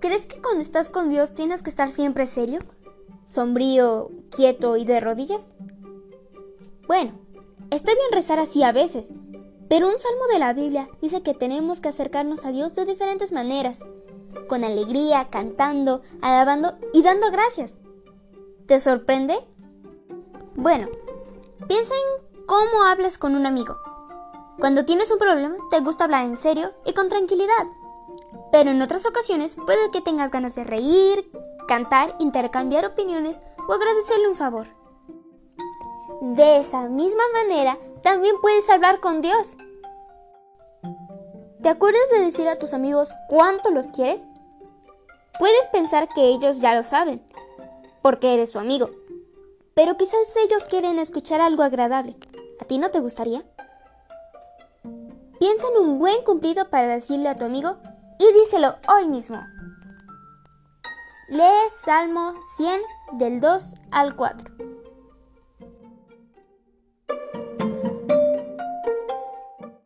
¿crees que cuando estás con Dios tienes que estar siempre serio? ¿Sombrío, quieto y de rodillas? Bueno, está bien rezar así a veces, pero un salmo de la Biblia dice que tenemos que acercarnos a Dios de diferentes maneras, con alegría, cantando, alabando y dando gracias. ¿Te sorprende? Bueno, piensa en cómo hablas con un amigo. Cuando tienes un problema, te gusta hablar en serio y con tranquilidad. Pero en otras ocasiones puede que tengas ganas de reír, cantar, intercambiar opiniones o agradecerle un favor. De esa misma manera, también puedes hablar con Dios. ¿Te acuerdas de decir a tus amigos cuánto los quieres? Puedes pensar que ellos ya lo saben, porque eres su amigo. Pero quizás ellos quieren escuchar algo agradable. ¿A ti no te gustaría? Piensa en un buen cumplido para decirle a tu amigo y díselo hoy mismo. Lee Salmo 100 del 2 al 4.